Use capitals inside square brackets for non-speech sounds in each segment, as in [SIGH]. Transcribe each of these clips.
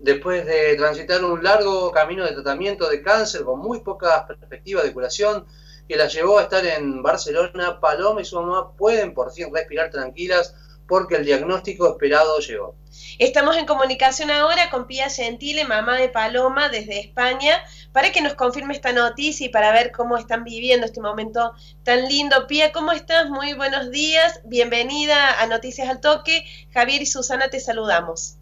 después de transitar un largo camino de tratamiento de cáncer con muy pocas perspectivas de curación, que la llevó a estar en Barcelona, Paloma y su mamá pueden por fin respirar tranquilas porque el diagnóstico esperado llegó. Estamos en comunicación ahora con Pía Gentile, mamá de Paloma, desde España, para que nos confirme esta noticia y para ver cómo están viviendo este momento tan lindo. Pía, ¿cómo estás? Muy buenos días. Bienvenida a Noticias al Toque. Javier y Susana, te saludamos.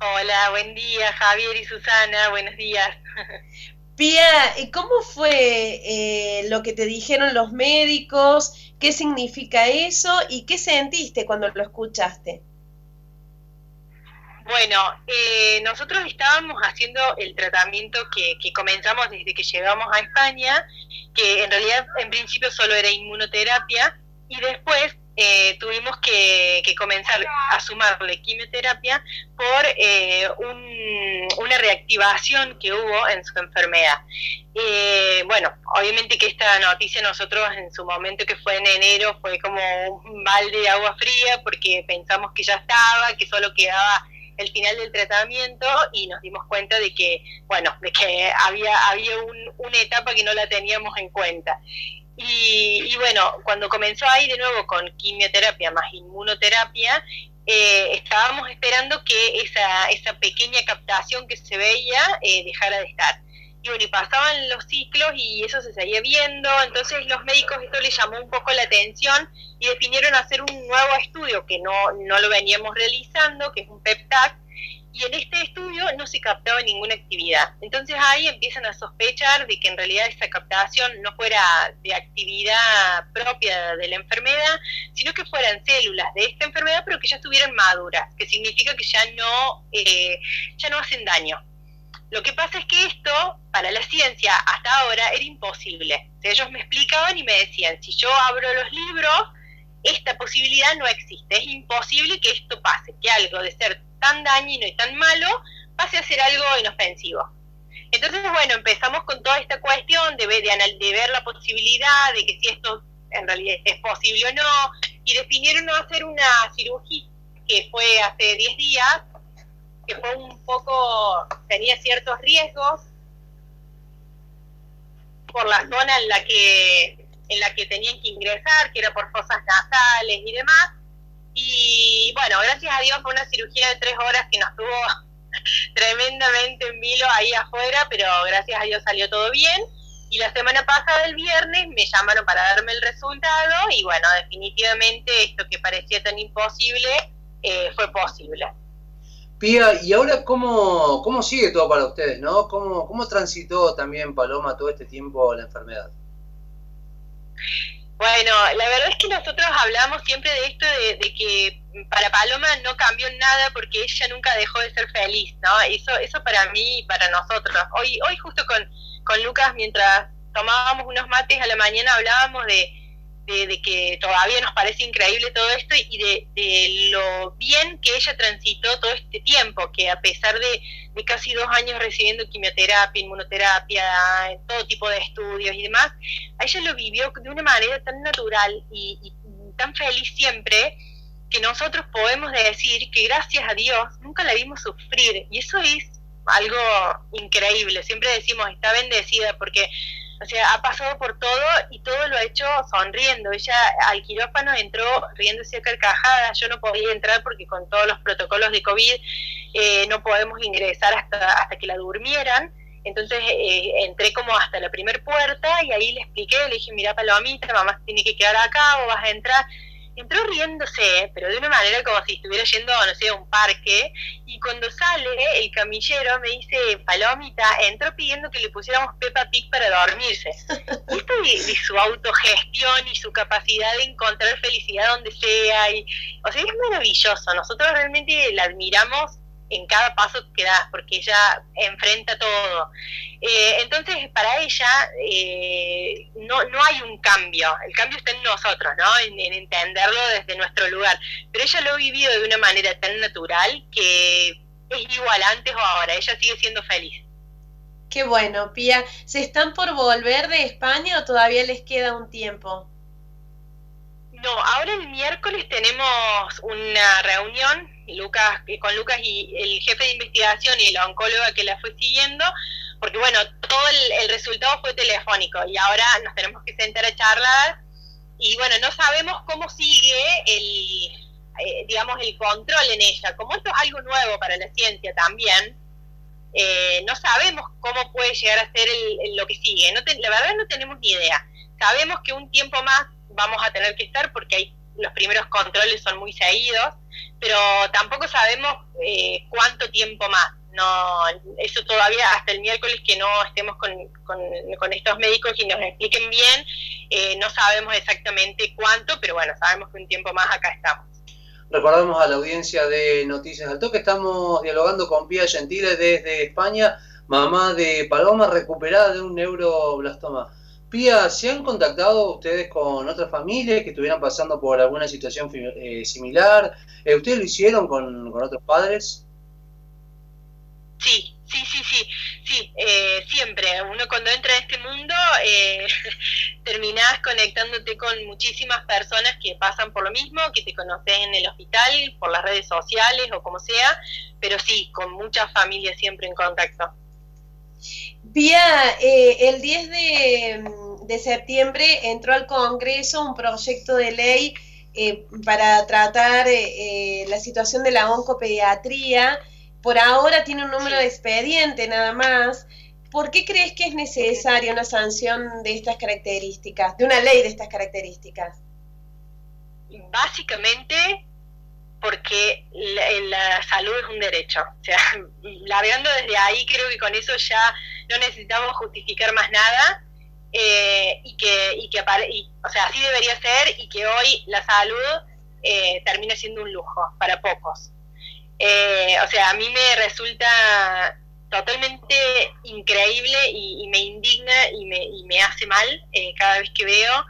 Hola, buen día, Javier y Susana, buenos días. [LAUGHS] Pía, ¿cómo fue eh, lo que te dijeron los médicos? ¿Qué significa eso? ¿Y qué sentiste cuando lo escuchaste? Bueno, eh, nosotros estábamos haciendo el tratamiento que, que, comenzamos desde que llegamos a España, que en realidad en principio solo era inmunoterapia, y después eh, tuvimos que, comenzar a sumarle quimioterapia por eh, una reactivación que hubo en su enfermedad. Eh, bueno, obviamente que esta noticia nosotros en su momento que fue en enero fue como un balde de agua fría porque pensamos que ya estaba, que solo quedaba el final del tratamiento y nos dimos cuenta de que, bueno, de que había, había una etapa que no la teníamos en cuenta. Y, bueno, cuando comenzó ahí de nuevo con quimioterapia más inmunoterapia, eh, estábamos esperando que esa, esa pequeña captación que se veía eh, dejara de estar. Y bueno, y pasaban los ciclos y eso se seguía viendo, entonces los médicos esto les llamó un poco la atención y definieron hacer un nuevo estudio que no, no lo veníamos realizando, que es un PEPTAC, y en este estudio no se captaba ninguna actividad. Entonces ahí empiezan a sospechar de que en realidad esa captación no fuera de actividad propia de la enfermedad, sino que fueran células de esta enfermedad, pero que ya estuvieran maduras, que significa que ya no, eh, ya no hacen daño. Lo que pasa es que esto, para la ciencia, hasta ahora era imposible. ellos me explicaban y me decían, si yo abro los libros, esta posibilidad no existe. Es imposible que esto pase, que algo de ser tan dañino y tan malo pase a ser algo inofensivo. Entonces, bueno, empezamos con toda esta cuestión de ver, de, ver la posibilidad de que si esto en realidad es posible o no, y definieron hacer una cirugía que fue hace 10 días, que fue un poco, tenía ciertos riesgos por la zona en la que en la que tenían que ingresar, que era por fosas nasales y demás, y bueno, gracias a Dios fue una cirugía de tres horas que nos tuvo [LAUGHS] tremendamente en vilo ahí afuera, pero gracias a Dios salió todo bien. Y la semana pasada, el viernes, me llamaron para darme el resultado y bueno, definitivamente esto que parecía tan imposible eh, fue posible. Pía, ¿y ahora cómo, cómo sigue todo para ustedes, no? ¿Cómo, ¿Cómo transitó también Paloma todo este tiempo la enfermedad? Bueno, la verdad es que nosotros hablamos siempre de esto de, que para Paloma no cambió nada porque ella nunca dejó de ser feliz, ¿no? Eso, eso para mí y para nosotros. Hoy, hoy justo con, con Lucas, mientras tomábamos unos mates a la mañana, hablábamos de, de, que todavía nos parece increíble todo esto y de, lo bien que ella transitó todo este tiempo, que a pesar de, casi dos años recibiendo quimioterapia, inmunoterapia, todo tipo de estudios y demás, ella lo vivió de una manera tan natural y, tan feliz siempre que nosotros podemos decir que gracias a Dios nunca la vimos sufrir y eso es algo increíble. Siempre decimos, está bendecida porque o sea, ha pasado por todo y todo lo ha hecho sonriendo. Ella al quirófano entró riéndose a carcajadas. Yo no podía entrar porque con todos los protocolos de COVID eh, no podemos ingresar hasta, hasta que la durmieran. Entonces eh, entré como hasta la primera puerta y ahí le expliqué, le dije, mira Palomita, mamá tiene que quedar acá o vas a entrar entró riéndose, pero de una manera como si estuviera yendo, no sé, a un parque, y cuando sale el camillero me dice, Palomita, entró pidiendo que le pusiéramos Peppa Pig para dormirse. Y [LAUGHS] esto de, su autogestión y su capacidad de encontrar felicidad donde sea, y, o sea, es maravilloso, nosotros realmente la admiramos en cada paso que da, porque ella enfrenta todo. Eh, entonces, para ella eh, no, no hay un cambio, el cambio está en nosotros, ¿no? En, entenderlo desde nuestro lugar. Pero ella lo ha vivido de una manera tan natural que es igual antes o ahora, ella sigue siendo feliz. Qué bueno, Pía. ¿Se están por volver de España o todavía les queda un tiempo? El miércoles tenemos una reunión Lucas, con Lucas y el jefe de investigación y la oncóloga que la fue siguiendo, porque bueno, todo el, resultado fue telefónico y ahora nos tenemos que sentar a charlar y bueno, no sabemos cómo sigue el, eh, digamos, el control en ella. Como esto es algo nuevo para la ciencia también, eh, no sabemos cómo puede llegar a ser lo que sigue. No la verdad no tenemos ni idea. Sabemos que un tiempo más vamos a tener que estar porque hay, los primeros controles son muy seguidos, pero tampoco sabemos eh, cuánto tiempo más. No, eso todavía hasta el miércoles que no estemos con, con, estos médicos y nos expliquen bien, eh, no sabemos exactamente cuánto, pero bueno, sabemos que un tiempo más acá estamos. Recordamos a la audiencia de Noticias al Toque, estamos dialogando con Pía Gentile desde España, mamá de Paloma recuperada de un neuroblastoma. Pía, ¿se han contactado ustedes con otras familias que estuvieran pasando por alguna situación eh, similar? Eh, ¿Ustedes lo hicieron con, otros padres? Sí, sí, sí, sí, sí, eh, siempre. Uno cuando entra a este mundo eh, [LAUGHS] terminás conectándote con muchísimas personas que pasan por lo mismo, que te conoces en el hospital, por las redes sociales o como sea, pero sí, con muchas familias siempre en contacto. Pía, eh, el 10 de, septiembre entró al Congreso un proyecto de ley eh, para tratar la situación de la oncopediatría por ahora tiene un número de expediente nada más. ¿Por qué crees que es necesaria una sanción de estas características, de una ley de estas características? Básicamente porque la, salud es un derecho. O sea, [LAUGHS] hablando desde ahí, creo que con eso ya no necesitamos justificar más nada. Eh, y que, y que o sea, así debería ser y que hoy la salud eh, termina siendo un lujo para pocos. Eh, o sea, a mí me resulta totalmente increíble y, me indigna y me, y me hace mal eh, cada vez que veo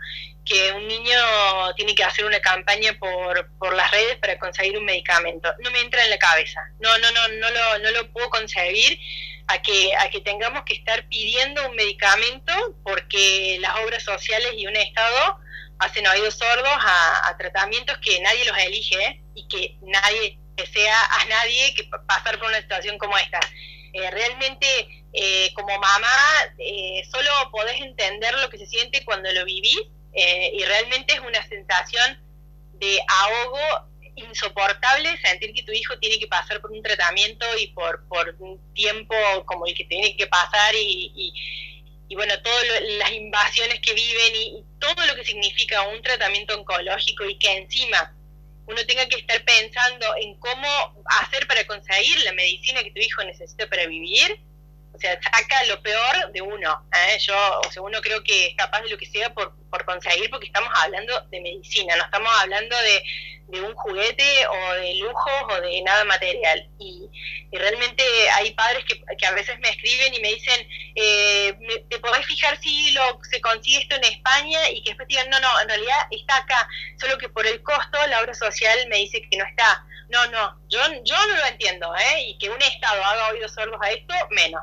que un niño tiene que hacer una campaña por, por las redes para conseguir un medicamento. No me entra en la cabeza. No, no, no, no lo, no lo puedo concebir a que, a que tengamos que estar pidiendo un medicamento porque las obras sociales y un Estado hacen oídos sordos a, tratamientos que nadie los elige y que nadie sea a nadie que pasar por una situación como esta. Eh, realmente, eh, como mamá, eh, solo podés entender lo que se siente cuando lo vivís y realmente es una sensación de ahogo insoportable sentir que tu hijo tiene que pasar por un tratamiento y por, por un tiempo como el que tiene que pasar y, y, bueno, todas las invasiones que viven y todo lo que significa un tratamiento oncológico y que encima uno tenga que estar pensando en cómo hacer para conseguir la medicina que tu hijo necesita para vivir, o sea, saca lo peor de uno. ¿eh? Yo, o sea, uno creo que es capaz de lo que sea por, por conseguir, porque estamos hablando de medicina, no estamos hablando de, de un juguete o de lujos o de nada material. Y, realmente hay padres que, que, a veces me escriben y me dicen, eh, ¿te podés fijar si lo, se consigue esto en España? Y que después digan, no, no, en realidad está acá, solo que por el costo la obra social me dice que no está. No, no, yo, yo no lo entiendo, ¿eh? Y que un Estado haga oídos sordos a esto, menos.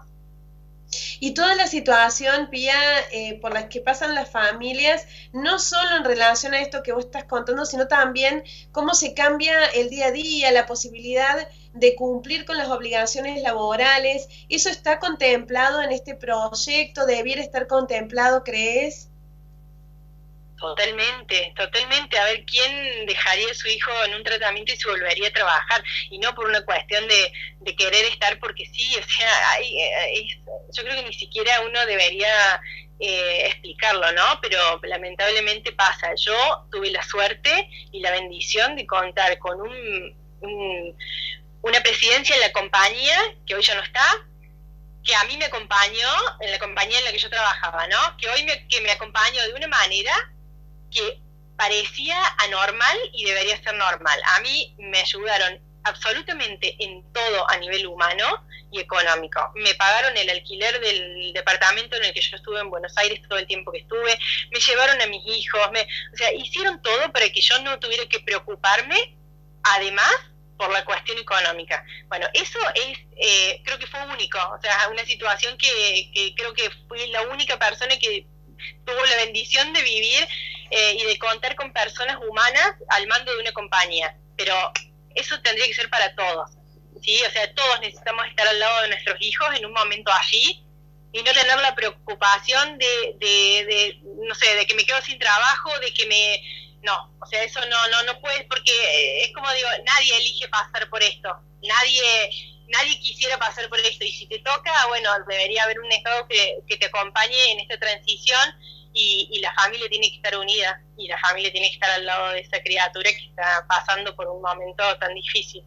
Y toda la situación, Pía, eh, por la que pasan las familias, no solo en relación a esto que vos estás contando, sino también cómo se cambia el día a día, la posibilidad de cumplir con las obligaciones laborales. ¿Eso está contemplado en este proyecto? ¿Debiera estar contemplado, crees? Totalmente, totalmente. A ver, ¿quién dejaría a su hijo en un tratamiento y se volvería a trabajar? Y no por una cuestión de, de querer estar porque sí, o sea, hay, eh, yo creo que ni siquiera uno debería eh, explicarlo, ¿no? Pero lamentablemente pasa. Yo tuve la suerte y la bendición de contar con un, una presidencia en la compañía, que hoy ya no está, que a mí me acompañó en la compañía en la que yo trabajaba, ¿no? Que hoy me, que me acompañó de una manera que parecía anormal y debería ser normal. A mí me ayudaron absolutamente en todo a nivel humano y económico. Me pagaron el alquiler del departamento en el que yo estuve en Buenos Aires todo el tiempo que estuve, me llevaron a mis hijos, me, o sea, hicieron todo para que yo no tuviera que preocuparme, además por la cuestión económica. Bueno, eso es, eh, creo que fue único, o sea, una situación que, que creo que fui la única persona que tuvo la bendición de vivir eh, y de contar con personas humanas al mando de una compañía. Pero eso tendría que ser para todos, ¿sí? O sea, todos necesitamos estar al lado de nuestros hijos en un momento así y no tener la preocupación de, de, de no sé, de que me quedo sin trabajo, de que me... No, o sea, eso no, no, no puedes, porque es como digo, nadie elige pasar por esto, nadie nadie quisiera pasar por esto y si te toca, bueno, debería haber un Estado que, que te acompañe en esta transición y, y, la familia tiene que estar unida y la familia tiene que estar al lado de esa criatura que está pasando por un momento tan difícil.